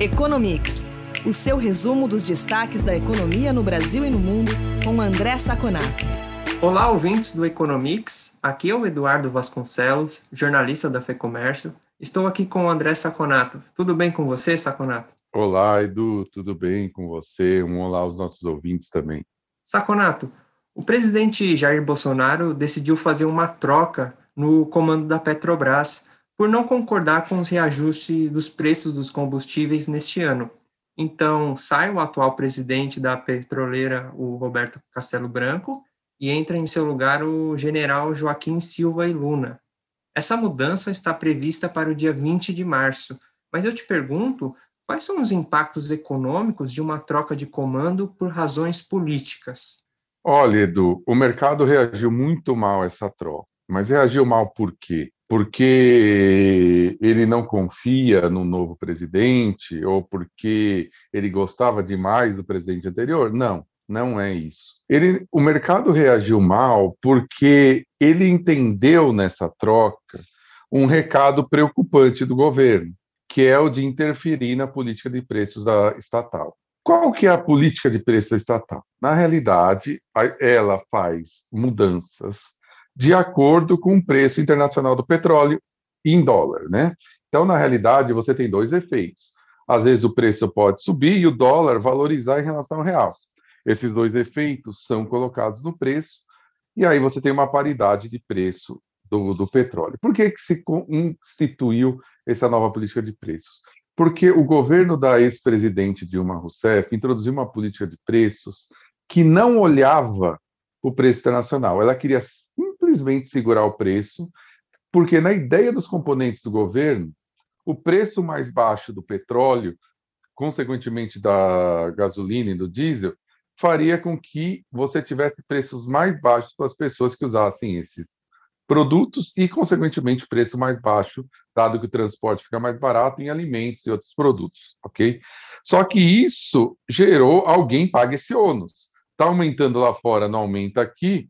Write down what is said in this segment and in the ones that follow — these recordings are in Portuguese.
Economics, o seu resumo dos destaques da economia no Brasil e no mundo, com André Saconato. Olá, ouvintes do Economics. Aqui é o Eduardo Vasconcelos, jornalista da FEComércio. Estou aqui com o André Saconato. Tudo bem com você, Saconato? Olá, Edu, tudo bem com você? Um olá aos nossos ouvintes também. Saconato, o presidente Jair Bolsonaro decidiu fazer uma troca no comando da Petrobras por não concordar com os reajustes dos preços dos combustíveis neste ano. Então, sai o atual presidente da petroleira, o Roberto Castelo Branco, e entra em seu lugar o general Joaquim Silva e Luna. Essa mudança está prevista para o dia 20 de março, mas eu te pergunto, quais são os impactos econômicos de uma troca de comando por razões políticas? Olha, Edu, o mercado reagiu muito mal a essa troca. Mas reagiu mal por quê? Porque ele não confia no novo presidente ou porque ele gostava demais do presidente anterior? Não, não é isso. Ele, o mercado reagiu mal porque ele entendeu nessa troca um recado preocupante do governo, que é o de interferir na política de preços da estatal. Qual que é a política de preço estatal? Na realidade, ela faz mudanças de acordo com o preço internacional do petróleo em dólar, né? Então, na realidade, você tem dois efeitos. Às vezes o preço pode subir e o dólar valorizar em relação ao real. Esses dois efeitos são colocados no preço e aí você tem uma paridade de preço do, do petróleo. Por que, que se instituiu essa nova política de preços? Porque o governo da ex-presidente Dilma Rousseff introduziu uma política de preços que não olhava o preço internacional. Ela queria simplesmente segurar o preço, porque na ideia dos componentes do governo, o preço mais baixo do petróleo, consequentemente da gasolina e do diesel, faria com que você tivesse preços mais baixos para as pessoas que usassem esses produtos e, consequentemente, preço mais baixo, dado que o transporte fica mais barato em alimentos e outros produtos, ok? Só que isso gerou alguém paga esse ônus. Está aumentando lá fora, não aumenta aqui,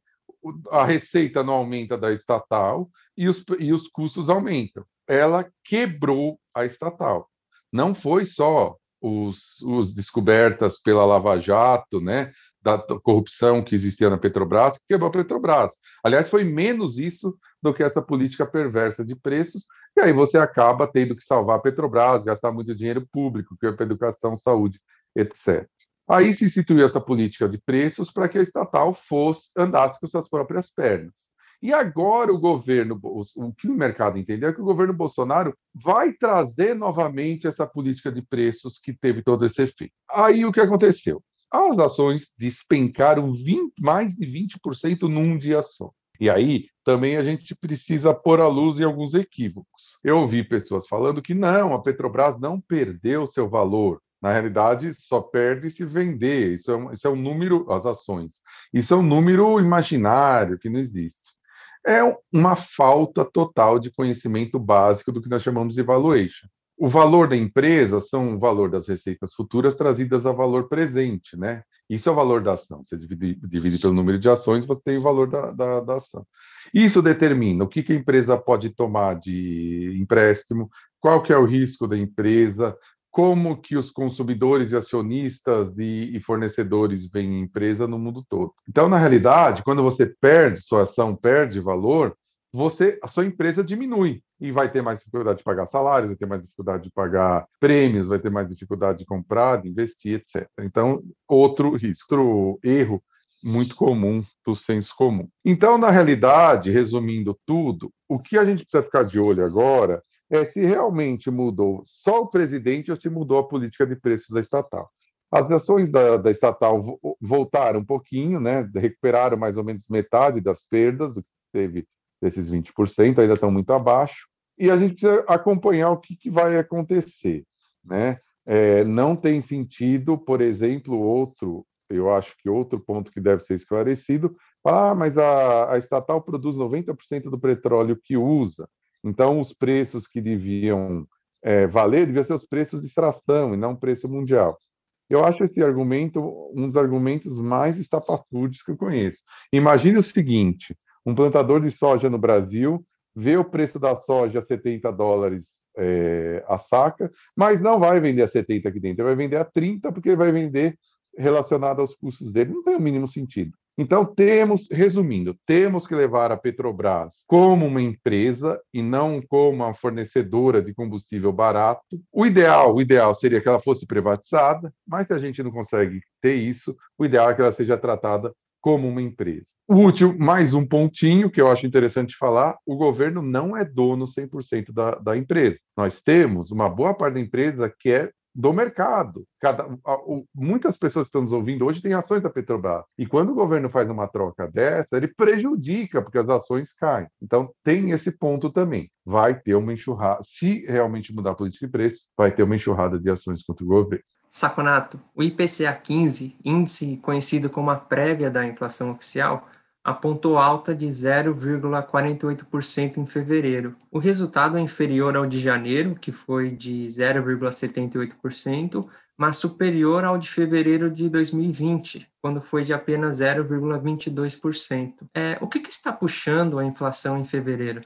a receita não aumenta da estatal e os, e os custos aumentam. Ela quebrou a estatal. Não foi só os, os descobertas pela Lava Jato, né, da corrupção que existia na Petrobras, que quebrou a Petrobras. Aliás, foi menos isso do que essa política perversa de preços, e aí você acaba tendo que salvar a Petrobras, gastar muito dinheiro público, que é para educação, saúde, etc. Aí se instituiu essa política de preços para que a estatal fosse andasse com suas próprias pernas. E agora o governo, o que o mercado entendeu é que o governo Bolsonaro vai trazer novamente essa política de preços que teve todo esse efeito. Aí o que aconteceu? As ações despencaram 20, mais de 20% num dia só. E aí também a gente precisa pôr à luz em alguns equívocos. Eu ouvi pessoas falando que não, a Petrobras não perdeu seu valor. Na realidade, só perde se vender. Isso é, um, isso é um número, as ações. Isso é um número imaginário que não existe. É uma falta total de conhecimento básico do que nós chamamos de valuation. O valor da empresa são o valor das receitas futuras trazidas a valor presente, né? Isso é o valor da ação. Você divide, divide pelo número de ações, você tem o valor da, da, da ação. Isso determina o que, que a empresa pode tomar de empréstimo, qual que é o risco da empresa, como que os consumidores e acionistas e, e fornecedores veem empresa no mundo todo. Então, na realidade, quando você perde sua ação, perde valor, você, a sua empresa diminui e vai ter mais dificuldade de pagar salários, vai ter mais dificuldade de pagar prêmios, vai ter mais dificuldade de comprar, de investir, etc. Então, outro risco, outro erro muito comum do senso comum. Então, na realidade, resumindo tudo, o que a gente precisa ficar de olho agora é se realmente mudou só o presidente ou se mudou a política de preços da estatal. As ações da, da estatal voltaram um pouquinho, né, recuperaram mais ou menos metade das perdas do que teve desses 20%, ainda estão muito abaixo, e a gente precisa acompanhar o que, que vai acontecer. Né? É, não tem sentido, por exemplo, outro, eu acho que outro ponto que deve ser esclarecido, ah, mas a, a estatal produz 90% do petróleo que usa. Então, os preços que deviam é, valer deviam ser os preços de extração e não preço mundial. Eu acho esse argumento um dos argumentos mais estapafúrdios que eu conheço. Imagine o seguinte: um plantador de soja no Brasil vê o preço da soja a 70 dólares é, a saca, mas não vai vender a 70 aqui dentro, ele vai vender a 30 porque ele vai vender relacionado aos custos dele. Não tem o mínimo sentido. Então, temos, resumindo, temos que levar a Petrobras como uma empresa e não como uma fornecedora de combustível barato. O ideal, o ideal seria que ela fosse privatizada, mas se a gente não consegue ter isso, o ideal é que ela seja tratada como uma empresa. O último, mais um pontinho que eu acho interessante falar: o governo não é dono 100% da, da empresa. Nós temos uma boa parte da empresa que é do mercado. Cada, muitas pessoas que estão nos ouvindo hoje têm ações da Petrobras. E quando o governo faz uma troca dessa, ele prejudica, porque as ações caem. Então, tem esse ponto também. Vai ter uma enxurrada. Se realmente mudar a política de preço, vai ter uma enxurrada de ações contra o governo. Saconato, o IPCA 15, índice conhecido como a prévia da inflação oficial, apontou alta de 0,48% em fevereiro. O resultado é inferior ao de janeiro, que foi de 0,78%, mas superior ao de fevereiro de 2020, quando foi de apenas 0,22%. É, o que, que está puxando a inflação em fevereiro?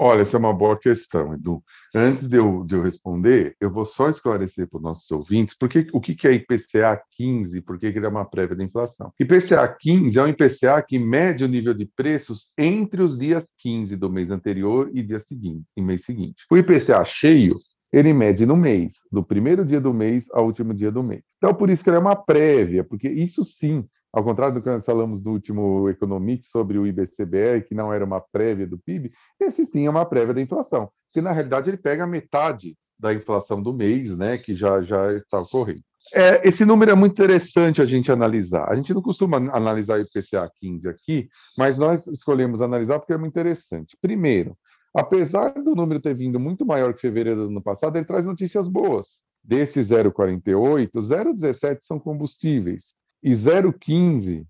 Olha, essa é uma boa questão, Edu. Antes de eu, de eu responder, eu vou só esclarecer para os nossos ouvintes porque, o que, que é IPCA 15 e por que ele é uma prévia da inflação. IPCA 15 é um IPCA que mede o nível de preços entre os dias 15 do mês anterior e dia seguinte, e mês seguinte. O IPCA cheio ele mede no mês, do primeiro dia do mês ao último dia do mês. Então, por isso que ele é uma prévia, porque isso sim ao contrário do que nós falamos no último Economics sobre o IBCBR, que não era uma prévia do PIB, esse sim é uma prévia da inflação, porque na realidade ele pega metade da inflação do mês, né, que já, já está ocorrendo. É, esse número é muito interessante a gente analisar. A gente não costuma analisar o IPCA 15 aqui, mas nós escolhemos analisar porque é muito interessante. Primeiro, apesar do número ter vindo muito maior que fevereiro do ano passado, ele traz notícias boas. Desse 0,48, 0,17 são combustíveis, e 0,15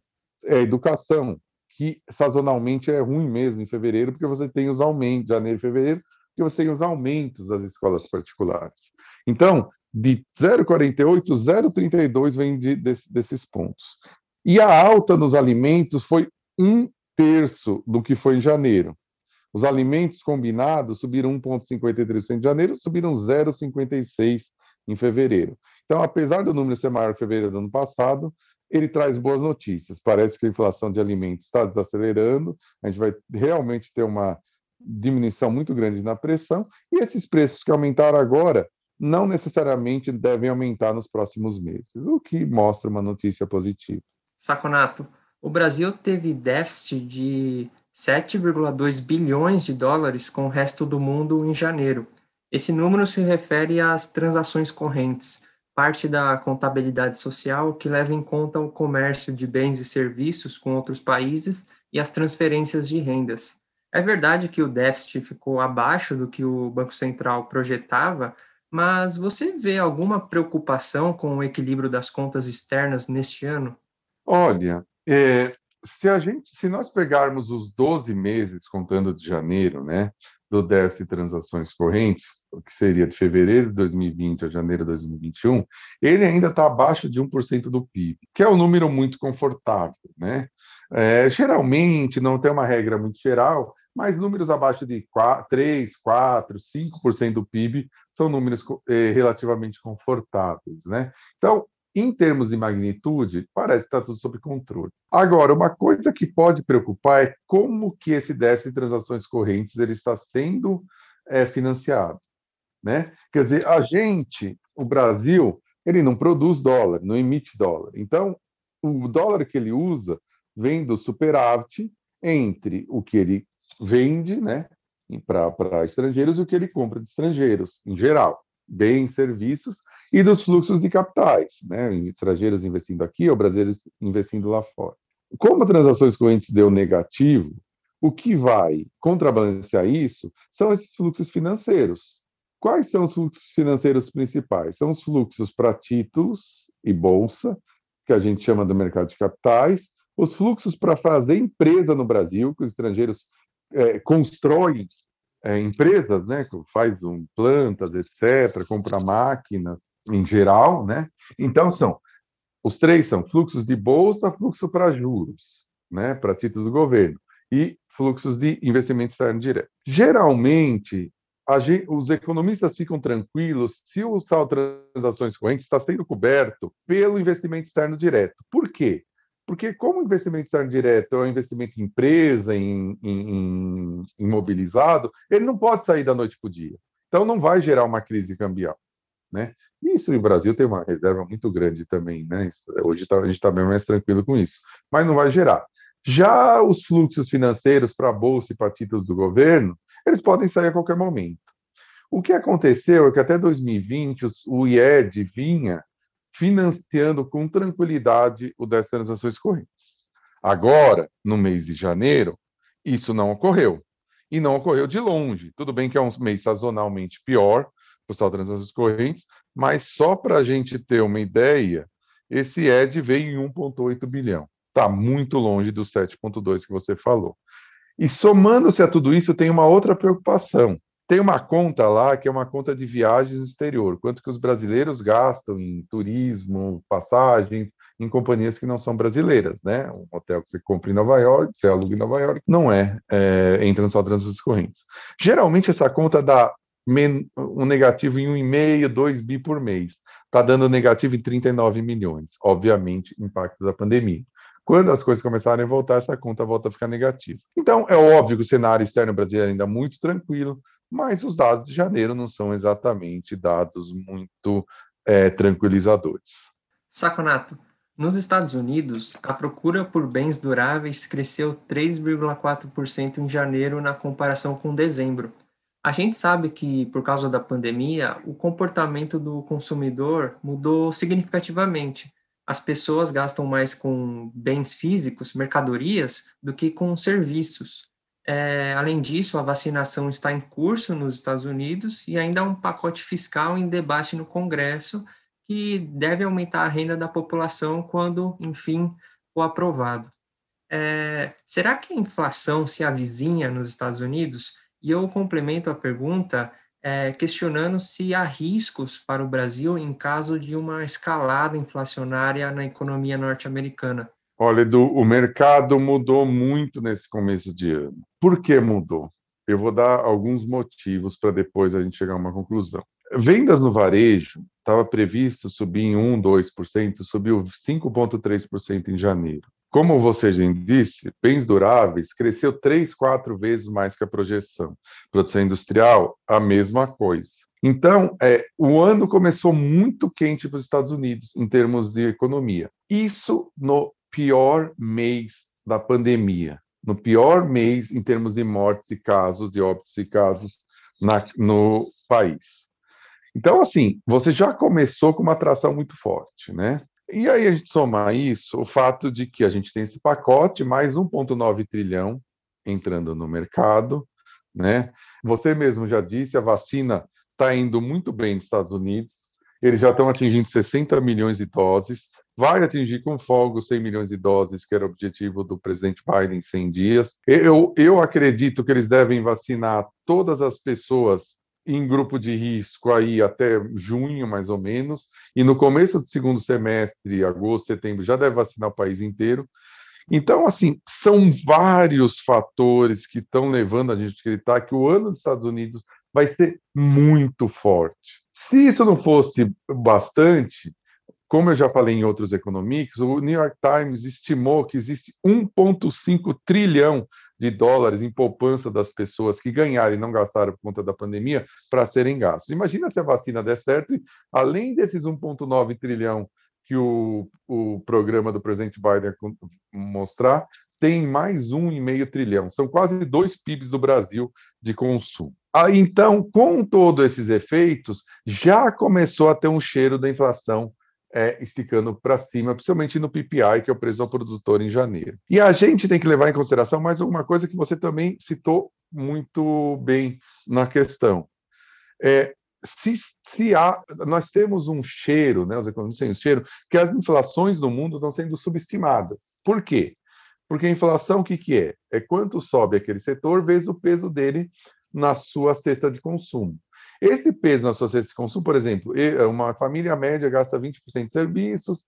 é educação, que sazonalmente é ruim mesmo em fevereiro, porque você tem os aumentos, janeiro e fevereiro, porque você tem os aumentos das escolas particulares. Então, de 0,48, 0,32 vem de, de, desses pontos. E a alta nos alimentos foi um terço do que foi em janeiro. Os alimentos combinados subiram 1,53% em janeiro, subiram 0,56% em fevereiro. Então, apesar do número ser maior que fevereiro do ano passado, ele traz boas notícias. Parece que a inflação de alimentos está desacelerando, a gente vai realmente ter uma diminuição muito grande na pressão, e esses preços que aumentaram agora não necessariamente devem aumentar nos próximos meses, o que mostra uma notícia positiva. Saconato, o Brasil teve déficit de 7,2 bilhões de dólares com o resto do mundo em janeiro. Esse número se refere às transações correntes parte da contabilidade social que leva em conta o comércio de bens e serviços com outros países e as transferências de rendas. É verdade que o déficit ficou abaixo do que o Banco Central projetava, mas você vê alguma preocupação com o equilíbrio das contas externas neste ano? Olha, é, se a gente, se nós pegarmos os 12 meses contando de janeiro, né, do déficit de transações correntes, que seria de fevereiro de 2020 a janeiro de 2021, ele ainda está abaixo de 1% do PIB, que é um número muito confortável. Né? É, geralmente, não tem uma regra muito geral, mas números abaixo de 4, 3, 4, 5% do PIB são números é, relativamente confortáveis. Né? Então, em termos de magnitude, parece que está tudo sob controle. Agora, uma coisa que pode preocupar é como que esse déficit de transações correntes ele está sendo é, financiado. Né? Quer dizer, a gente, o Brasil, ele não produz dólar, não emite dólar. Então, o dólar que ele usa vem do superávit entre o que ele vende né, para estrangeiros e o que ele compra de estrangeiros, em geral, bens, serviços, e dos fluxos de capitais, né? estrangeiros investindo aqui ou brasileiros investindo lá fora. Como transações correntes deu negativo, o que vai contrabalancear isso são esses fluxos financeiros. Quais são os fluxos financeiros principais? São os fluxos para títulos e bolsa, que a gente chama do mercado de capitais, os fluxos para fazer empresa no Brasil, que os estrangeiros é, constroem é, empresas, né, faz um, plantas, etc., compra máquinas, em geral, né? Então são os três são fluxos de bolsa, fluxo para juros, né, para títulos do governo e fluxos de investimento externo direto. Geralmente gente, os economistas ficam tranquilos se o saldo de transações correntes está sendo coberto pelo investimento externo direto. Por quê? Porque como o investimento externo direto é um investimento em empresa, em, em, em imobilizado, ele não pode sair da noite para o dia. Então não vai gerar uma crise cambial. Né? Isso, o Brasil tem uma reserva muito grande também, né? Hoje tá, a gente está bem mais tranquilo com isso, mas não vai gerar. Já os fluxos financeiros para a Bolsa e para títulos do governo, eles podem sair a qualquer momento. O que aconteceu é que até 2020 o IED vinha financiando com tranquilidade o das transações correntes. Agora, no mês de janeiro, isso não ocorreu. E não ocorreu de longe. Tudo bem que é um mês sazonalmente pior para o saldo de transações correntes, mas só para a gente ter uma ideia, esse ED veio em 1,8 bilhão. Está muito longe dos 7,2 que você falou. E somando-se a tudo isso, tem uma outra preocupação. Tem uma conta lá que é uma conta de viagens no exterior, quanto que os brasileiros gastam em turismo, passagens, em companhias que não são brasileiras, né? Um hotel que você compra em Nova York, você aluga em Nova York, não é, é entra de transações correntes. Geralmente essa conta dá um negativo em 1,5, 2 bi por mês. Está dando negativo em 39 milhões. Obviamente, impacto da pandemia. Quando as coisas começarem a voltar, essa conta volta a ficar negativa. Então, é óbvio que o cenário externo brasileiro ainda é muito tranquilo, mas os dados de janeiro não são exatamente dados muito é, tranquilizadores. Saconato, nos Estados Unidos, a procura por bens duráveis cresceu 3,4% em janeiro na comparação com dezembro, a gente sabe que, por causa da pandemia, o comportamento do consumidor mudou significativamente. As pessoas gastam mais com bens físicos, mercadorias, do que com serviços. É, além disso, a vacinação está em curso nos Estados Unidos e ainda há um pacote fiscal em debate no Congresso que deve aumentar a renda da população quando, enfim, for aprovado. É, será que a inflação se avizinha nos Estados Unidos? E eu complemento a pergunta é, questionando se há riscos para o Brasil em caso de uma escalada inflacionária na economia norte-americana. Olha, Edu, o mercado mudou muito nesse começo de ano. Por que mudou? Eu vou dar alguns motivos para depois a gente chegar a uma conclusão. Vendas no varejo estava previsto subir em 1, 2%, subiu 5,3% em janeiro. Como você já disse, bens duráveis cresceu três, quatro vezes mais que a projeção. Produção industrial, a mesma coisa. Então, é, o ano começou muito quente para os Estados Unidos em termos de economia. Isso no pior mês da pandemia, no pior mês em termos de mortes e casos, de óbitos e casos na, no país. Então, assim, você já começou com uma atração muito forte, né? E aí a gente soma isso, o fato de que a gente tem esse pacote, mais 1,9 trilhão entrando no mercado, né? Você mesmo já disse, a vacina está indo muito bem nos Estados Unidos, eles já estão atingindo 60 milhões de doses, vai atingir com folga os 100 milhões de doses, que era o objetivo do presidente Biden em 100 dias. Eu, eu acredito que eles devem vacinar todas as pessoas em grupo de risco aí até junho, mais ou menos, e no começo do segundo semestre, agosto, setembro, já deve vacinar o país inteiro. Então, assim, são vários fatores que estão levando a gente a acreditar que o ano dos Estados Unidos vai ser muito forte. Se isso não fosse bastante, como eu já falei em outros economics, o New York Times estimou que existe 1,5 trilhão de dólares em poupança das pessoas que ganharam e não gastaram por conta da pandemia para serem gastos. Imagina se a vacina der certo e, além desses 1,9 trilhão que o, o programa do presidente Biden mostrar, tem mais um e meio trilhão. São quase dois PIBs do Brasil de consumo. Ah, então, com todos esses efeitos, já começou a ter um cheiro da inflação é, esticando para cima, principalmente no PPI, que é o preço ao produtor em janeiro. E a gente tem que levar em consideração mais uma coisa que você também citou muito bem na questão. É, se, se há, nós temos um cheiro, né, os economistas têm um cheiro, que as inflações do mundo estão sendo subestimadas. Por quê? Porque a inflação, o que, que é? É quanto sobe aquele setor vezes o peso dele na sua cesta de consumo. Esse peso na sua de consumo, por exemplo, uma família média gasta 20% em serviços,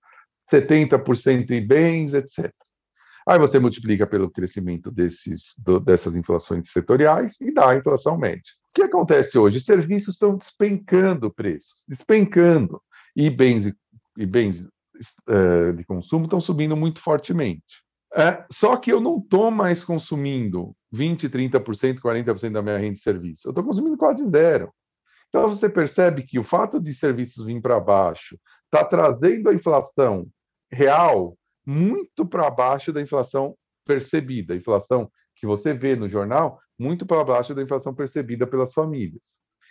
70% em bens, etc. Aí você multiplica pelo crescimento desses, do, dessas inflações setoriais e dá a inflação média. que acontece hoje? Serviços estão despencando preços, despencando, e bens, e bens uh, de consumo estão subindo muito fortemente. É, só que eu não estou mais consumindo 20%, 30%, 40% da minha renda de serviço. Eu estou consumindo quase zero. Então você percebe que o fato de serviços vir para baixo está trazendo a inflação real muito para baixo da inflação percebida, a inflação que você vê no jornal, muito para baixo da inflação percebida pelas famílias.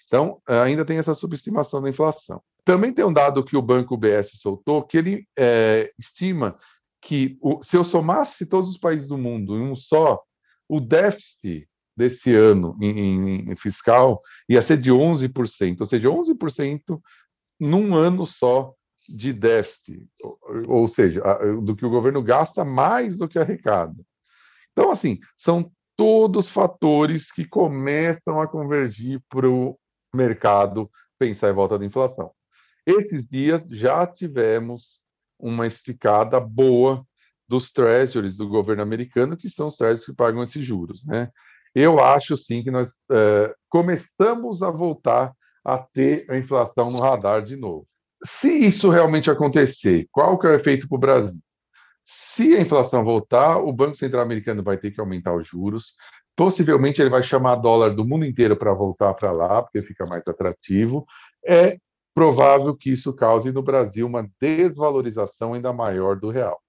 Então, ainda tem essa subestimação da inflação. Também tem um dado que o Banco BS soltou, que ele é, estima que o, se eu somasse todos os países do mundo em um só, o déficit desse ano em, em fiscal ia ser de 11%, ou seja, 11% num ano só de déficit, ou, seja, do que o governo gasta mais do que arrecada. Então, assim, são todos fatores que começam a convergir para o mercado pensar em volta da inflação. Esses dias já tivemos uma esticada boa dos treasuries do governo americano, que são os treasuries que pagam esses juros. Né? Eu acho sim que nós é, começamos a voltar a ter a inflação no radar de novo. Se isso realmente acontecer, qual que é o efeito para o Brasil? Se a inflação voltar, o Banco Central americano vai ter que aumentar os juros. Possivelmente ele vai chamar dólar do mundo inteiro para voltar para lá, porque fica mais atrativo. É provável que isso cause no Brasil uma desvalorização ainda maior do real.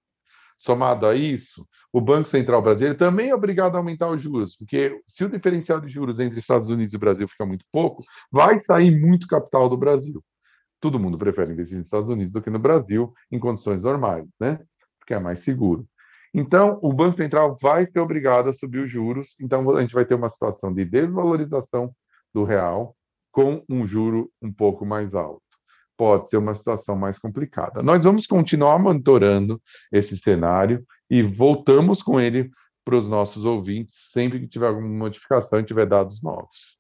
Somado a isso, o Banco Central brasileiro também é obrigado a aumentar os juros, porque se o diferencial de juros entre Estados Unidos e Brasil fica muito pouco, vai sair muito capital do Brasil. Todo mundo prefere investir nos Estados Unidos do que no Brasil em condições normais, né? Porque é mais seguro. Então, o Banco Central vai ser obrigado a subir os juros, então a gente vai ter uma situação de desvalorização do real com um juro um pouco mais alto. Pode ser uma situação mais complicada. Nós vamos continuar monitorando esse cenário e voltamos com ele para os nossos ouvintes sempre que tiver alguma modificação e tiver dados novos.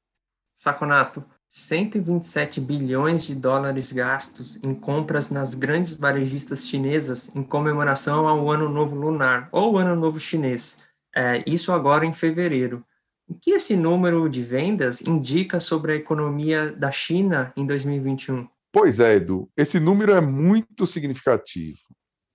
Saconato, 127 bilhões de dólares gastos em compras nas grandes varejistas chinesas em comemoração ao Ano Novo Lunar, ou Ano Novo Chinês. É, isso agora em fevereiro. O que esse número de vendas indica sobre a economia da China em 2021? Pois é, Edu, esse número é muito significativo.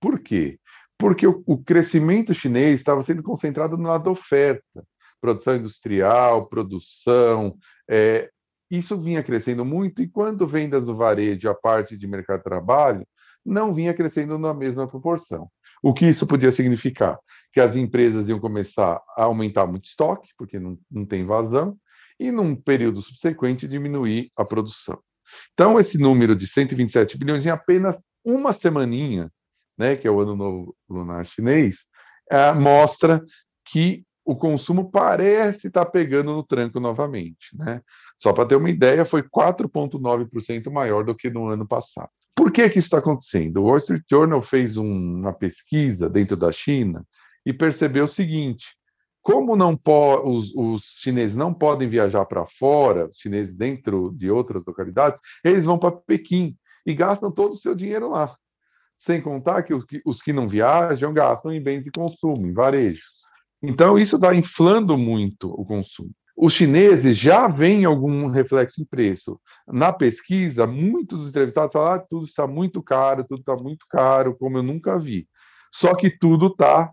Por quê? Porque o, o crescimento chinês estava sendo concentrado no lado oferta, produção industrial, produção, é, isso vinha crescendo muito, e quando vendas do varejo, a parte de mercado de trabalho, não vinha crescendo na mesma proporção. O que isso podia significar? Que as empresas iam começar a aumentar muito estoque, porque não, não tem vazão, e num período subsequente diminuir a produção. Então, esse número de 127 bilhões em apenas uma semaninha, né, que é o ano novo lunar chinês, é, mostra que o consumo parece estar pegando no tranco novamente. Né? Só para ter uma ideia, foi 4,9% maior do que no ano passado. Por que, que isso está acontecendo? O Wall Street Journal fez um, uma pesquisa dentro da China e percebeu o seguinte: como não os, os chineses não podem viajar para fora, os chineses dentro de outras localidades, eles vão para Pequim e gastam todo o seu dinheiro lá. Sem contar que os, que os que não viajam gastam em bens de consumo, em varejo. Então, isso está inflando muito o consumo. Os chineses já veem algum reflexo em preço. Na pesquisa, muitos entrevistados falaram ah, tudo está muito caro, tudo está muito caro, como eu nunca vi. Só que tudo está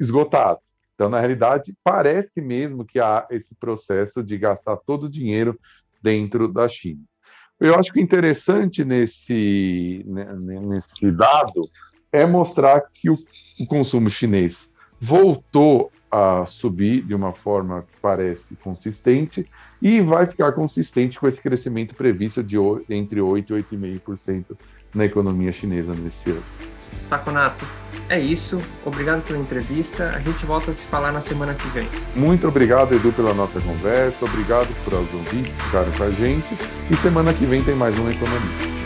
esgotado. Então, na realidade, parece mesmo que há esse processo de gastar todo o dinheiro dentro da China. Eu acho que interessante nesse, né, nesse dado é mostrar que o, o consumo chinês voltou a subir de uma forma que parece consistente e vai ficar consistente com esse crescimento previsto de entre 8% e 8,5% na economia chinesa nesse ano. Saconato, é isso. Obrigado pela entrevista. A gente volta a se falar na semana que vem. Muito obrigado, Edu, pela nossa conversa. Obrigado por os ouvintes ficarem com a gente. E semana que vem tem mais um Economista.